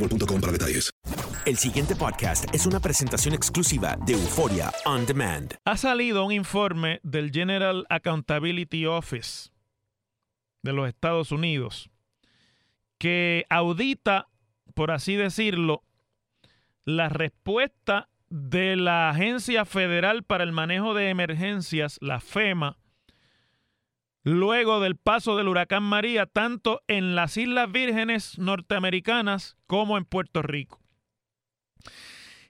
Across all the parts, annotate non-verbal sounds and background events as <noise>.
boostmobile.com para detalles. El siguiente podcast es una presentación exclusiva de Euforia On Demand. Ha salido un informe del General Accountability Office de los Estados Unidos que audita, por así decirlo, la respuesta de la Agencia Federal para el Manejo de Emergencias, la FEMA, luego del paso del huracán María, tanto en las Islas Vírgenes norteamericanas como en Puerto Rico.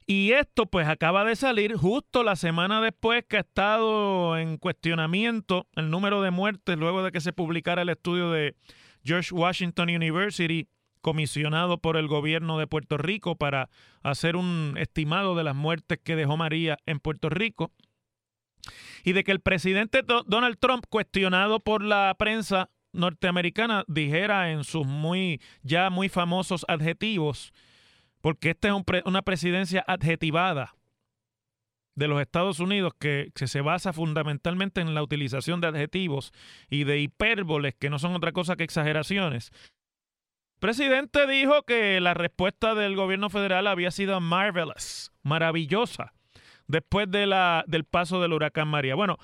Y esto pues acaba de salir justo la semana después que ha estado en cuestionamiento el número de muertes luego de que se publicara el estudio de George Washington University comisionado por el gobierno de Puerto Rico para hacer un estimado de las muertes que dejó María en Puerto Rico y de que el presidente Do- Donald Trump, cuestionado por la prensa norteamericana, dijera en sus muy ya muy famosos adjetivos, porque esta es una presidencia adjetivada de los Estados Unidos que, que se basa fundamentalmente en la utilización de adjetivos y de hipérboles que no son otra cosa que exageraciones. El presidente dijo que la respuesta del gobierno federal había sido marvelous, maravillosa después de la, del paso del huracán María. Bueno,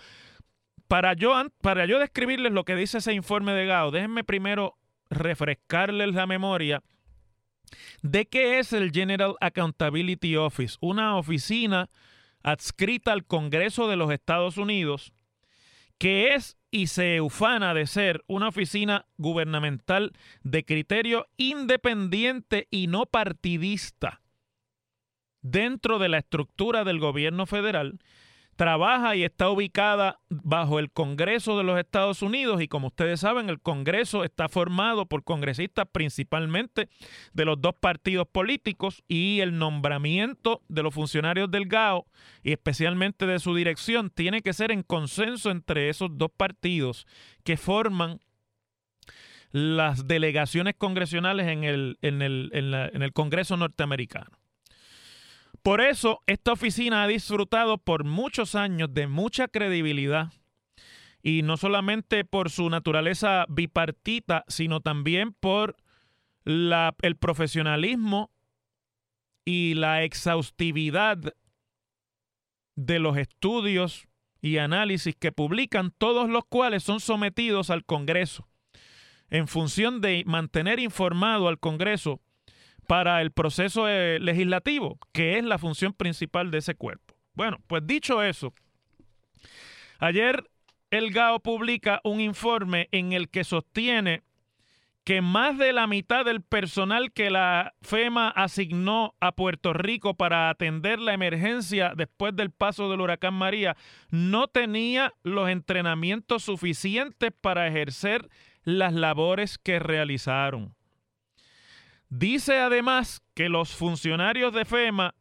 para yo, para yo describirles lo que dice ese informe de Gao, déjenme primero refrescarles la memoria de qué es el General Accountability Office, una oficina adscrita al Congreso de los Estados Unidos que es y se ufana de ser una oficina gubernamental de criterio independiente y no partidista dentro de la estructura del gobierno federal, trabaja y está ubicada bajo el Congreso de los Estados Unidos y como ustedes saben, el Congreso está formado por congresistas principalmente de los dos partidos políticos y el nombramiento de los funcionarios del GAO y especialmente de su dirección tiene que ser en consenso entre esos dos partidos que forman las delegaciones congresionales en el, en el, en en el Congreso norteamericano. Por eso, esta oficina ha disfrutado por muchos años de mucha credibilidad. Y no solamente por su naturaleza bipartita, sino también por el profesionalismo y la exhaustividad de los estudios y análisis que publican, todos los cuales son sometidos al Congreso. En función de mantener informado al Congreso para el proceso eh, legislativo, que es la función principal de ese cuerpo. Bueno, pues dicho eso, ayer el GAO publica un informe en el que sostiene que más de la mitad del personal que la FEMA asignó a Puerto Rico para atender la emergencia después del paso del huracán María no tenía los entrenamientos suficientes para ejercer las labores que realizaron. Dice además que los funcionarios de FEMA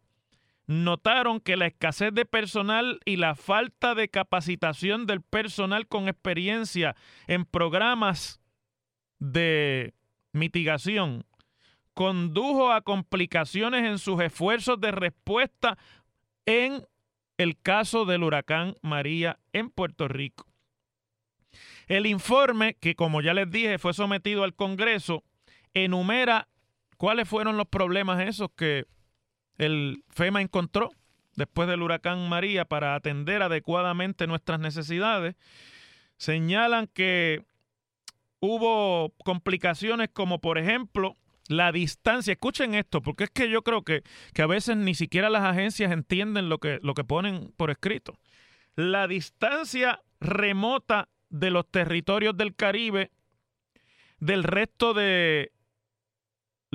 notaron que la escasez de personal y la falta de capacitación del personal con experiencia en programas de mitigación condujo a complicaciones en sus esfuerzos de respuesta en el caso del huracán María en Puerto Rico. El informe, que como ya les dije fue sometido al Congreso, enumera cuáles fueron los problemas esos que el FEMA encontró después del huracán María para atender adecuadamente nuestras necesidades. Señalan que hubo complicaciones como por ejemplo la distancia. Escuchen esto, porque es que yo creo que, que a veces ni siquiera las agencias entienden lo que, lo que ponen por escrito. La distancia remota de los territorios del Caribe del resto de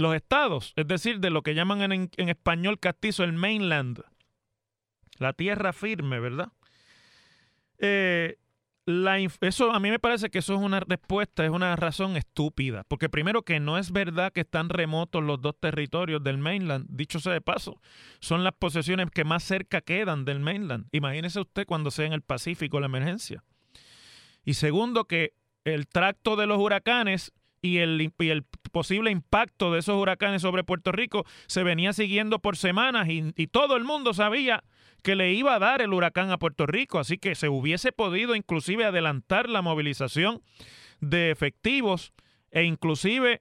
los estados, es decir, de lo que llaman en, en español castizo el mainland, la tierra firme, ¿verdad? Eh, eso a mí me parece que eso es una respuesta, es una razón estúpida, porque primero que no es verdad que están remotos los dos territorios del mainland, dicho sea de paso, son las posesiones que más cerca quedan del mainland. Imagínese usted cuando sea en el Pacífico la emergencia. Y segundo que el tracto de los huracanes y el, y el, posible impacto de esos huracanes sobre Puerto Rico se venía siguiendo por semanas y, y todo el mundo sabía que le iba a dar el huracán a Puerto Rico, así que se hubiese podido inclusive adelantar la movilización de efectivos e inclusive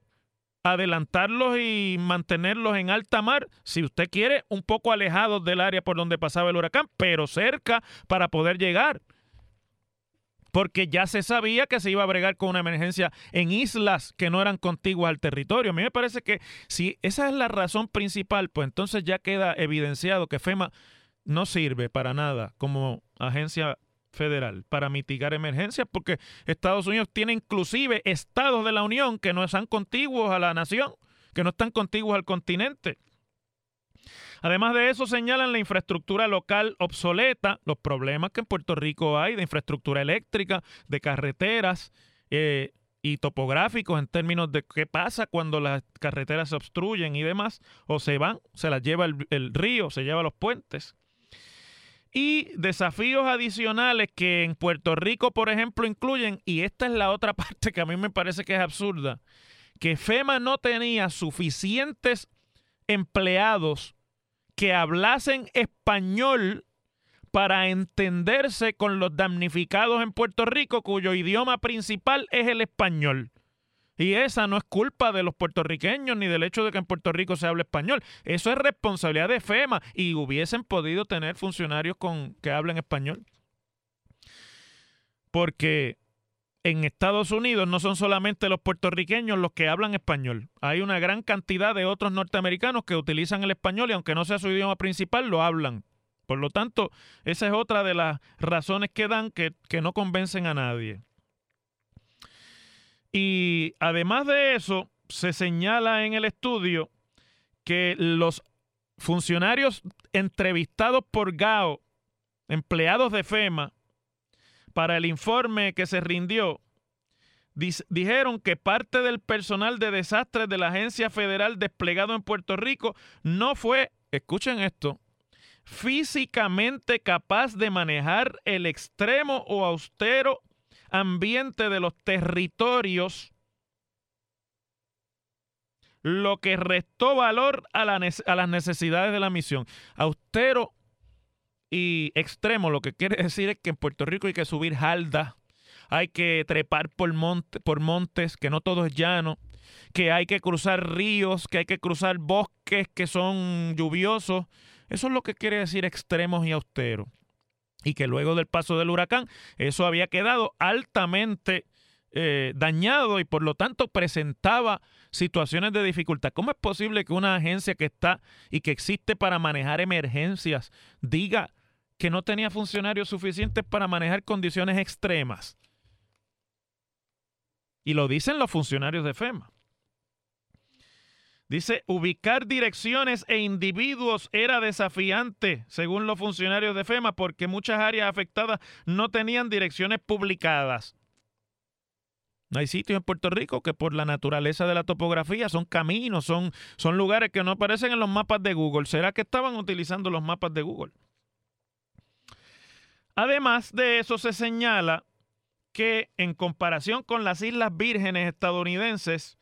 adelantarlos y mantenerlos en alta mar, si usted quiere, un poco alejados del área por donde pasaba el huracán, pero cerca para poder llegar. Porque ya se sabía que se iba a bregar con una emergencia en islas que no eran contiguas al territorio. A mí me parece que si esa es la razón principal, pues entonces ya queda evidenciado que FEMA no sirve para nada como agencia federal para mitigar emergencias porque Estados Unidos tiene inclusive estados de la Unión que no están contiguos a la nación, que no están contiguos al continente. Además de eso, señalan la infraestructura local obsoleta, los problemas que en Puerto Rico hay de infraestructura eléctrica, de carreteras eh, y topográficos en términos de qué pasa cuando las carreteras se obstruyen y demás, o se van, se las lleva el, el río, se lleva los puentes. Y desafíos adicionales que en Puerto Rico, por ejemplo, incluyen, y esta es la otra <laughs> parte que a mí me parece que es absurda, que FEMA no tenía suficientes empleados que hablasen español para entenderse con los damnificados en Puerto Rico cuyo idioma principal es el español. Y esa no es culpa de los puertorriqueños ni del hecho de que en Puerto Rico se hable español. Eso es responsabilidad de FEMA y hubiesen podido tener funcionarios con, que hablen español. Porque en Estados Unidos no son solamente los puertorriqueños los que hablan español. Hay una gran cantidad de otros norteamericanos que utilizan el español y aunque no sea su idioma principal, lo hablan. Por lo tanto, esa es otra de las razones que dan que, que no convencen a nadie. Y además de eso, se señala en el estudio que los funcionarios entrevistados por GAO, empleados de FEMA, para el informe que se rindió, dijeron que parte del personal de desastres de la agencia federal desplegado en Puerto Rico no fue, escuchen esto, físicamente capaz de manejar el extremo o austero ambiente de los territorios, lo que restó valor a, a las necesidades de la misión. Austero y extremo, lo que quiere <laughs> decir es que en Puerto Rico hay que subir halda, hay que trepar por montes, que no todo es llano, que hay que cruzar ríos, que hay que cruzar bosques que son lluviosos. Eso es lo que quiere decir extremos y austeros y que luego del paso del huracán eso había quedado altamente eh, dañado y por lo tanto presentaba situaciones de dificultad. ¿Cómo es posible que una agencia que está y que existe para manejar emergencias diga que no tenía funcionarios suficientes para manejar condiciones extremas? Y lo dicen los funcionarios de FEMA. Dice, ubicar direcciones e individuos era desafiante, según los funcionarios de FEMA, porque muchas áreas afectadas no tenían direcciones publicadas. Hay sitios en Puerto Rico que por la naturaleza de la topografía son caminos, son, son lugares que no aparecen en los mapas de Google. ¿Será que estaban utilizando los mapas de Google? Además de eso, se señala que en comparación con las Islas Vírgenes estadounidenses,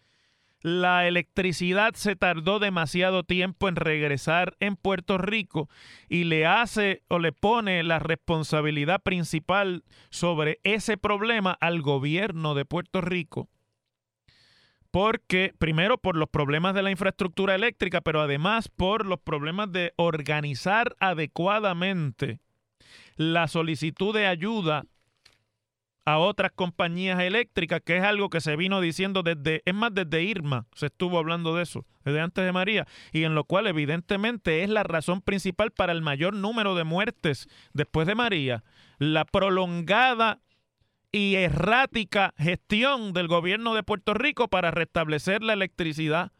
la electricidad se tardó demasiado tiempo en regresar en Puerto Rico y le hace o le pone la responsabilidad principal sobre ese problema al gobierno de Puerto Rico. Porque, primero, por los problemas de la infraestructura eléctrica, pero además por los problemas de organizar adecuadamente la solicitud de ayuda a otras compañías eléctricas, que es algo que se vino diciendo desde, es más, desde Irma se estuvo hablando de eso, desde antes de María, y en lo cual evidentemente es la razón principal para el mayor número de muertes después de María, la prolongada y errática gestión del gobierno de Puerto Rico para restablecer la electricidad,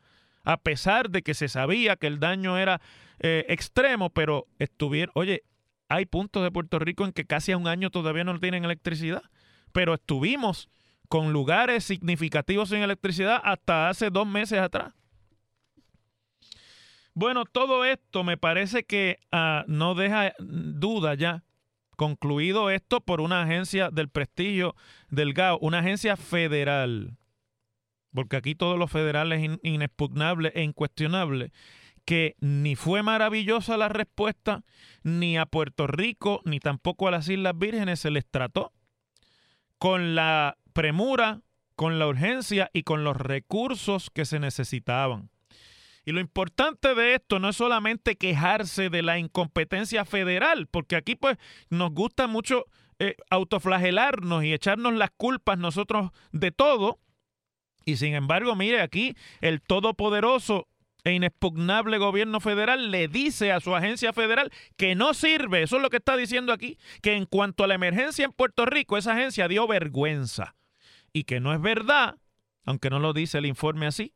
a pesar de que se sabía que el daño era eh, extremo, pero estuvieron, oye, hay puntos de Puerto Rico en que casi a un año todavía no tienen electricidad pero estuvimos con lugares significativos sin electricidad hasta hace dos meses atrás. Bueno, todo esto me parece que ah, no deja duda ya. Concluido esto por una agencia del prestigio del GAO, una agencia federal, porque aquí todo lo federal es inexpugnable e incuestionable, que ni fue maravillosa la respuesta, ni a Puerto Rico, ni tampoco a las Islas Vírgenes se les trató con la premura, con la urgencia y con los recursos que se necesitaban. Y lo importante de esto no es solamente quejarse de la incompetencia federal, porque aquí pues nos gusta mucho eh, autoflagelarnos y echarnos las culpas nosotros de todo. Y sin embargo, mire, aquí el todopoderoso e inexpugnable gobierno federal le dice a su agencia federal que no sirve. Eso es lo que está diciendo aquí, que en cuanto a la emergencia en Puerto Rico, esa agencia dio vergüenza. Y que no es verdad, aunque no lo dice el informe así,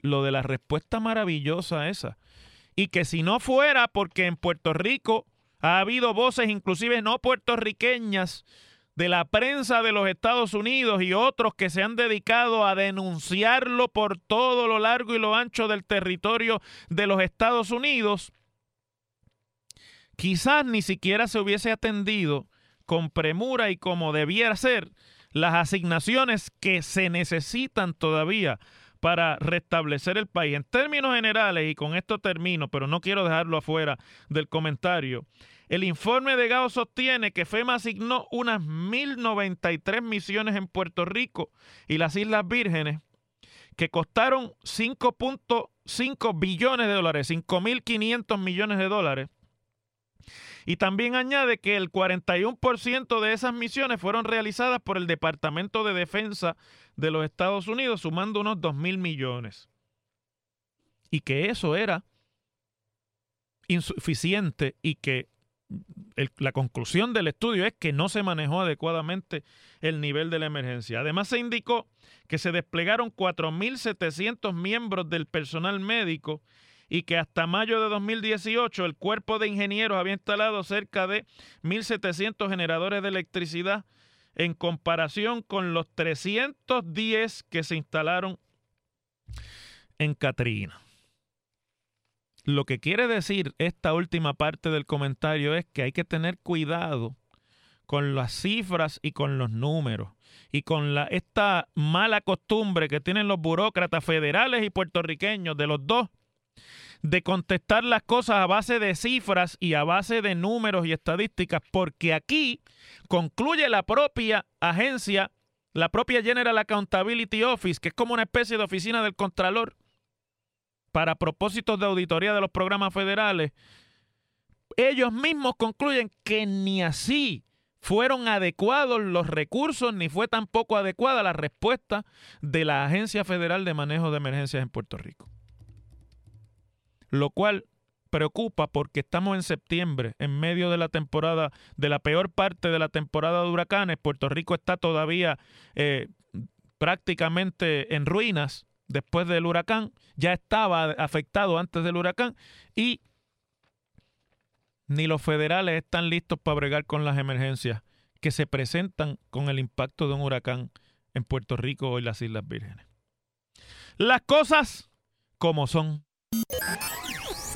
lo de la respuesta maravillosa esa. Y que si no fuera porque en Puerto Rico ha habido voces, inclusive no puertorriqueñas, de la prensa de los Estados Unidos y otros que se han dedicado a denunciarlo por todo lo largo y lo ancho del territorio de los Estados Unidos, quizás ni siquiera se hubiese atendido con premura y como debiera ser las asignaciones que se necesitan todavía para restablecer el país. En términos generales, y con esto termino, pero no quiero dejarlo afuera del comentario, el informe de GAO sostiene que FEMA asignó unas 1.093 misiones en Puerto Rico y las Islas Vírgenes que costaron 5.5 billones de dólares, 5.500 millones de dólares. Y también añade que el 41% de esas misiones fueron realizadas por el Departamento de Defensa de los Estados Unidos, sumando unos 2.000 millones. Y que eso era insuficiente y que la conclusión del estudio es que no se manejó adecuadamente el nivel de la emergencia. Además, se indicó que se desplegaron 4.700 miembros del personal médico y que hasta mayo de 2018 el cuerpo de ingenieros había instalado cerca de 1.700 generadores de electricidad en comparación con los 310 que se instalaron en Katrina. Lo que quiere decir esta última parte del comentario es que hay que tener cuidado con las cifras y con los números y con esta mala costumbre que tienen los burócratas federales y puertorriqueños de los dos de contestar las cosas a base de cifras y a base de números y estadísticas, porque aquí concluye la propia agencia, la propia General Accountability Office, que es como una especie de oficina del Contralor, para propósitos de auditoría de los programas federales, ellos mismos concluyen que ni así fueron adecuados los recursos, ni fue tampoco adecuada la respuesta de la Agencia Federal de Manejo de Emergencias en Puerto Rico. Lo cual preocupa porque estamos en septiembre, en medio de la temporada, de la peor parte de la temporada de huracanes. Puerto Rico está todavía eh, prácticamente en ruinas después del huracán, ya estaba afectado antes del huracán y ni los federales están listos para bregar con las emergencias que se presentan con el impacto de un huracán en Puerto Rico y las Islas Vírgenes. Las cosas como son.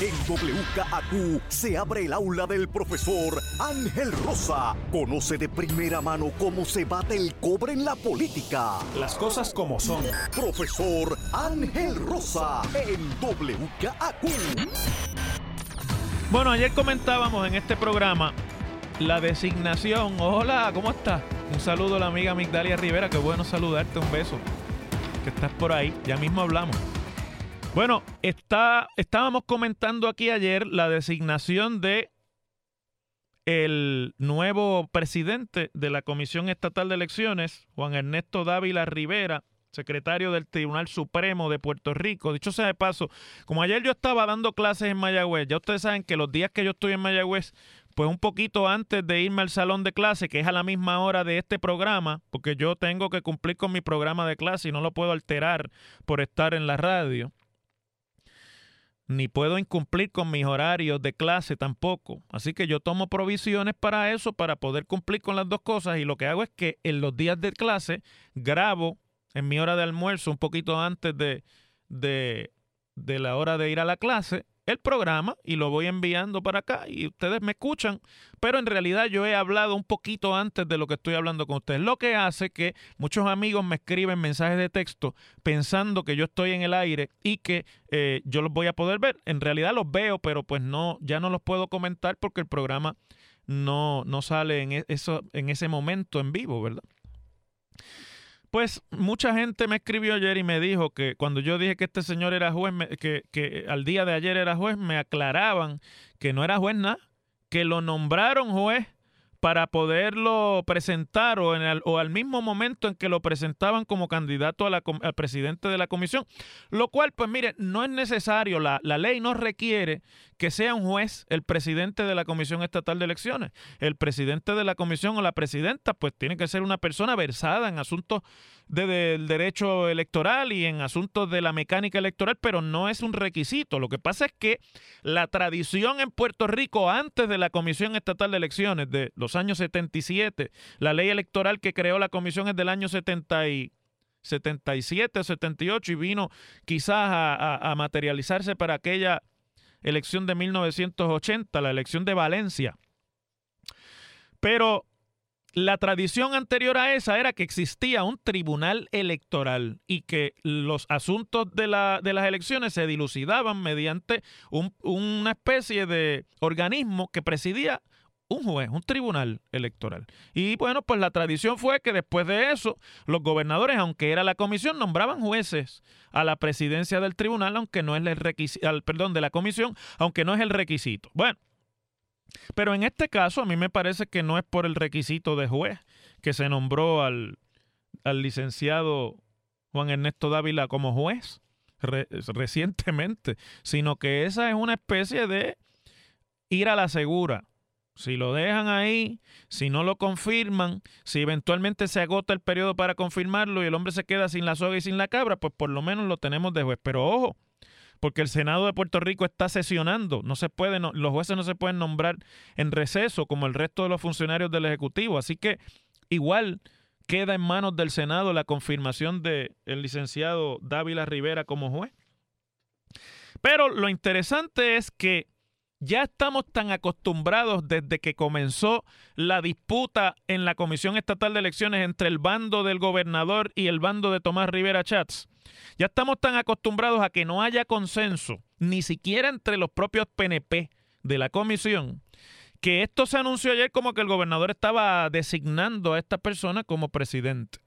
En WKAQ se abre el aula del profesor Ángel Rosa. Conoce de primera mano cómo se bate el cobre en la política. Las cosas como son. Profesor Ángel Rosa en WKAQ. Bueno, ayer comentábamos en este programa la designación. Hola, ¿cómo estás? Un saludo a la amiga Migdalia Rivera, qué bueno saludarte, un beso. Que estás por ahí, ya mismo hablamos. Bueno, está, estábamos comentando aquí ayer la designación de el nuevo presidente de la Comisión Estatal de Elecciones, Juan Ernesto Dávila Rivera, secretario del Tribunal Supremo de Puerto Rico. Dicho sea de paso, como ayer yo estaba dando clases en Mayagüez, ya ustedes saben que los días que yo estoy en Mayagüez, pues un poquito antes de irme al salón de clase, que es a la misma hora de este programa, porque yo tengo que cumplir con mi programa de clase y no lo puedo alterar por estar en la radio ni puedo incumplir con mis horarios de clase tampoco. Así que yo tomo provisiones para eso, para poder cumplir con las dos cosas. Y lo que hago es que en los días de clase grabo en mi hora de almuerzo, un poquito antes de, de, de la hora de ir a la clase, el programa y lo voy enviando para acá y ustedes me escuchan, pero en realidad yo he hablado un poquito antes de lo que estoy hablando con ustedes, lo que hace que muchos amigos me escriben mensajes de texto pensando que yo estoy en el aire y que eh, yo los voy a poder ver. En realidad los veo, pero pues no, ya no los puedo comentar porque el programa no, no sale en, e, eso, en ese momento en vivo, ¿verdad? Pues mucha gente me escribió ayer y me dijo que cuando yo dije que este señor era juez, que, que al día de ayer era juez, me aclaraban que no era juez nada, que lo nombraron juez para poderlo presentar o, en o al mismo momento en que lo presentaban como candidato a la, al presidente de la comisión. Lo cual, pues mire, no es necesario, la, la ley no requiere que sea un juez el presidente de la Comisión Estatal de Elecciones. El presidente de la comisión o la presidenta, pues tiene que ser una persona versada en asuntos del derecho electoral y en asuntos de la mecánica electoral, pero no es un requisito. Lo que pasa es que la tradición en Puerto Rico antes de la Comisión Estatal de Elecciones de los años 77, la ley electoral que creó la comisión es del año 70 y 77, 78 y vino quizás a, materializarse para aquella elección de 1980, la elección de Valencia. Pero la tradición anterior a esa era que existía un tribunal electoral y que los asuntos de las elecciones se dilucidaban mediante una especie de organismo que presidía un juez, un tribunal electoral. Y bueno, pues la tradición fue que después de eso, los gobernadores, aunque era la comisión, nombraban jueces a la presidencia del tribunal, aunque no es el requisito, perdón, de la comisión, aunque no es el requisito. Bueno, pero en este caso a mí me parece que no es por el requisito de juez que se nombró al, al licenciado Juan Ernesto Dávila como juez recientemente, sino que esa es una especie de ir a la segura. Si lo dejan ahí, si no lo confirman, si eventualmente se agota el periodo para confirmarlo y el hombre se queda sin la soga y sin la cabra, pues por lo menos lo tenemos de juez. Pero ojo, porque el Senado de Puerto Rico está sesionando. No se puede, los jueces no se pueden nombrar en receso como el resto de los funcionarios del Ejecutivo. Así que igual queda en manos del Senado la confirmación del el licenciado Dávila Rivera como juez. Pero lo interesante es que ya estamos tan acostumbrados desde que comenzó la disputa en la Comisión Estatal de Elecciones entre el bando del gobernador y el bando de Tomás Rivera Chats. Ya estamos tan acostumbrados a que no haya consenso, ni siquiera entre los propios PNP de la comisión, que esto se anunció ayer como que el gobernador estaba designando a esta persona como presidente.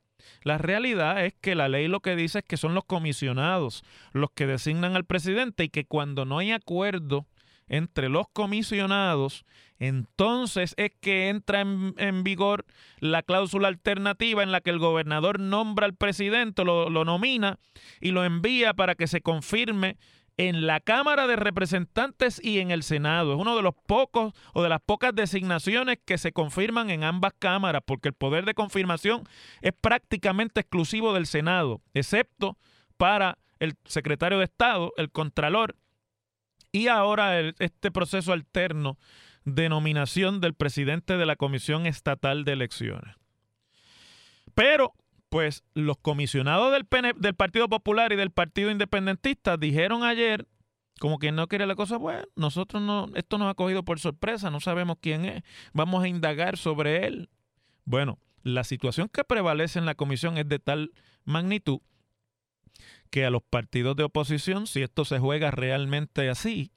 La realidad es que la ley lo que dice es que son los comisionados los que designan al presidente y que cuando no hay acuerdo entre los comisionados, entonces es que entra en, vigor la cláusula alternativa en la que el gobernador nombra al presidente, lo, lo nomina y lo envía para que se confirme en la Cámara de Representantes y en el Senado. Es uno de los pocos o de las pocas designaciones que se confirman en ambas cámaras, porque el poder de confirmación es prácticamente exclusivo del Senado, excepto para el secretario de Estado, el Contralor, y ahora este proceso alterno de nominación del presidente de la Comisión Estatal de Elecciones. Pero, pues, los comisionados del, Partido Popular y del Partido Independentista dijeron ayer, como que no quiere la cosa, bueno, nosotros no, esto nos ha cogido por sorpresa, no sabemos quién es, vamos a indagar sobre él. Bueno, la situación que prevalece en la comisión es de tal magnitud que a los partidos de oposición, si esto se juega realmente así,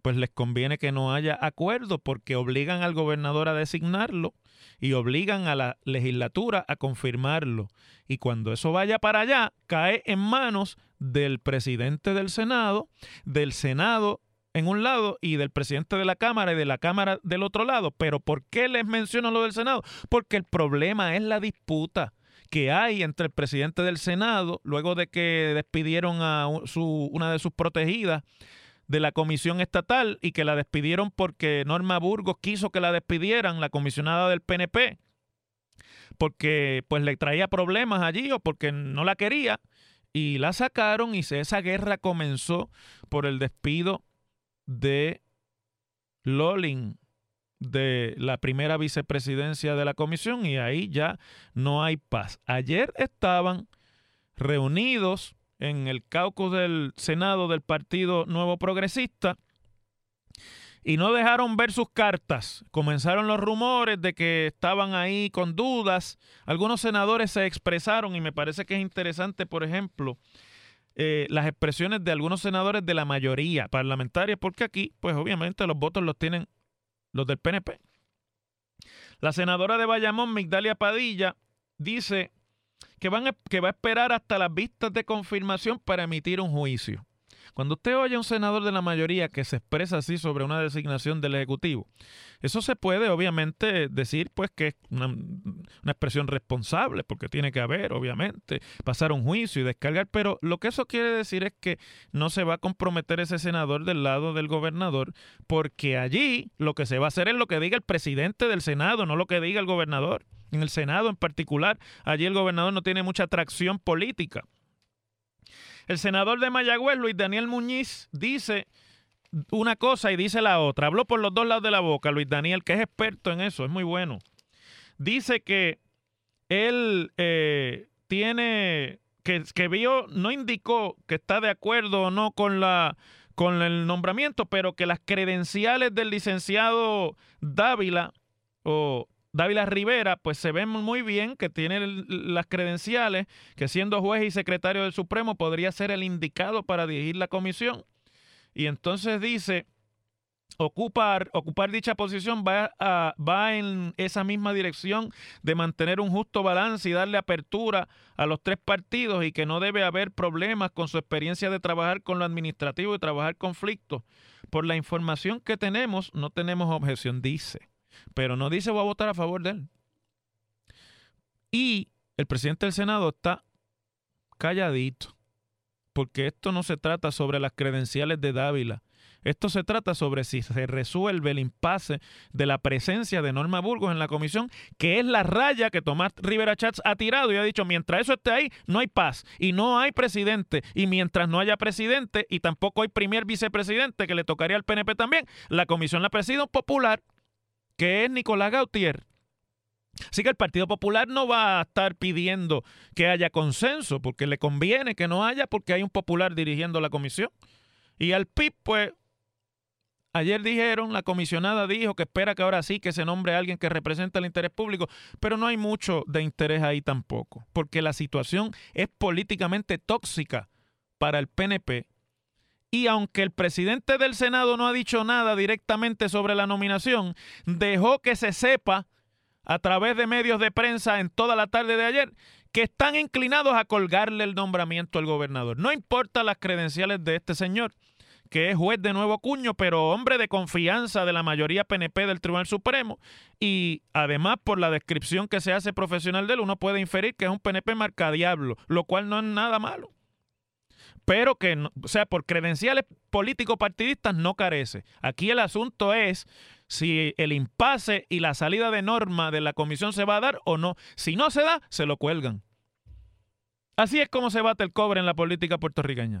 pues les conviene que no haya acuerdo porque obligan al gobernador a designarlo y obligan a la legislatura a confirmarlo. Y cuando eso vaya para allá, cae en manos del presidente del Senado, del Senado en un lado y del presidente de la Cámara y de la Cámara del otro lado. Pero ¿por qué les menciono lo del Senado? Porque el problema es la disputa que hay entre el presidente del Senado, luego de que despidieron a una de sus protegidas de la comisión estatal y que la despidieron porque Norma Burgos quiso que la despidieran, la comisionada del PNP, porque pues le traía problemas allí o porque no la quería y la sacaron y esa guerra comenzó por el despido de Lolling de la primera vicepresidencia de la comisión y ahí ya no hay paz. Ayer estaban reunidos en el caucus del Senado del Partido Nuevo Progresista y no dejaron ver sus cartas. Comenzaron los rumores de que estaban ahí con dudas. Algunos senadores se expresaron y me parece que es interesante, por ejemplo, eh, las expresiones de algunos senadores de la mayoría parlamentaria, porque aquí, pues obviamente los votos los tienen los del PNP. La senadora de Bayamón, Migdalia Padilla, dice que, van que va a esperar hasta las vistas de confirmación para emitir un juicio. Cuando usted oye a un senador de la mayoría que se expresa así sobre una designación del Ejecutivo, eso se puede obviamente decir pues que es una, expresión responsable, porque tiene que haber, obviamente, pasar un juicio y descargar, pero lo que eso quiere decir es que no se va a comprometer ese senador del lado del gobernador, porque allí lo que se va a hacer es lo que diga el presidente del Senado, no lo que diga el gobernador. En el Senado en particular, allí el gobernador no tiene mucha atracción política. El senador de Mayagüez, Luis Daniel Muñiz, dice una cosa y dice la otra. Habló por los dos lados de la boca, Luis Daniel, que es experto en eso, es muy bueno. Dice que él eh, tiene, que, que vio, no indicó que está de acuerdo o no con la con el nombramiento, pero que las credenciales del licenciado Dávila o Dávila Rivera, pues se ve muy bien que tiene las credenciales, que siendo juez y secretario del Supremo podría ser el indicado para dirigir la comisión. Y entonces dice, ocupar, ocupar dicha posición va, va en esa misma dirección de mantener un justo balance y darle apertura a los tres partidos y que no debe haber problemas con su experiencia de trabajar con lo administrativo y trabajar conflictos. Por la información que tenemos, no tenemos objeción, dice pero no dice voy a votar a favor de él. Y el presidente del Senado está calladito, porque esto no se trata sobre las credenciales de Dávila. Esto se trata sobre si se resuelve el impasse de la presencia de Norma Burgos en la comisión, que es la raya que Tomás Rivera Chats ha tirado y ha dicho, mientras eso esté ahí, no hay paz y no hay presidente. Y mientras no haya presidente y tampoco hay primer vicepresidente, que le tocaría al PNP también, la comisión la preside popular que es Nicolás Gautier. Así que el Partido Popular no va a estar pidiendo que haya consenso, porque le conviene que no haya, porque hay un popular dirigiendo la comisión. Y al PIB, pues, ayer dijeron, la comisionada dijo que espera que ahora sí que se nombre a alguien que represente el interés público, pero no hay mucho de interés ahí tampoco, porque la situación es políticamente tóxica para el PNP y aunque el presidente del Senado no ha dicho nada directamente sobre la nominación, dejó que se sepa a través de medios de prensa en toda la tarde de ayer que están inclinados a colgarle el nombramiento al gobernador. No importa las credenciales de este señor, que es juez de nuevo cuño, pero hombre de confianza de la mayoría PNP del Tribunal Supremo. Y además, por la descripción que se hace profesional de él, uno puede inferir que es un PNP marcadiablo, lo cual no es nada malo pero que, o sea, por credenciales políticos partidistas no carece. Aquí el asunto es si el impasse y la salida de norma de la comisión se va a dar o no. Si no se da, se lo cuelgan. Así es como se bate el cobre en la política puertorriqueña.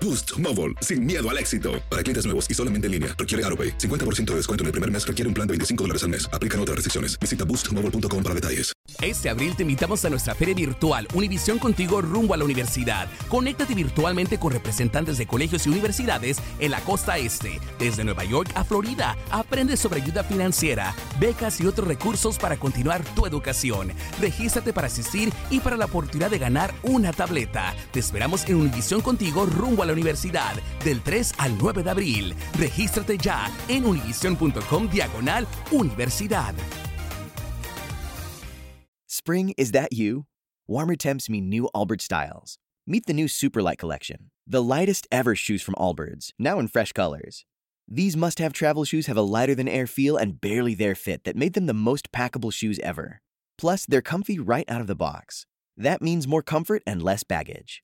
Boost Mobile, sin miedo al éxito. Para clientes nuevos y solamente en línea, requiere AroPay. 50% de descuento en el primer mes requiere un plan de 25 dólares al mes. Aplican otras restricciones. Visita boostmobile.com para detalles. Este abril te invitamos a nuestra feria virtual Univisión Contigo rumbo a la universidad. Conéctate virtualmente con representantes de colegios y universidades en la costa este, desde Nueva York a Florida. Aprende sobre ayuda financiera, becas y otros recursos para continuar tu educación. Regístrate para asistir y para la oportunidad de ganar una tableta. Te esperamos en Univisión Contigo rumbo a la universidad del 3 al 9 de abril. Regístrate ya en univision.com diagonal universidad. Spring, is that you? Warmer temps mean new Allbirds styles. Meet the new Superlight collection, the lightest ever shoes from Allbirds, now in fresh colors. These must have travel shoes have a lighter than air feel and barely there fit that made them the most packable shoes ever. Plus, they're comfy right out of the box. That means more comfort and less baggage.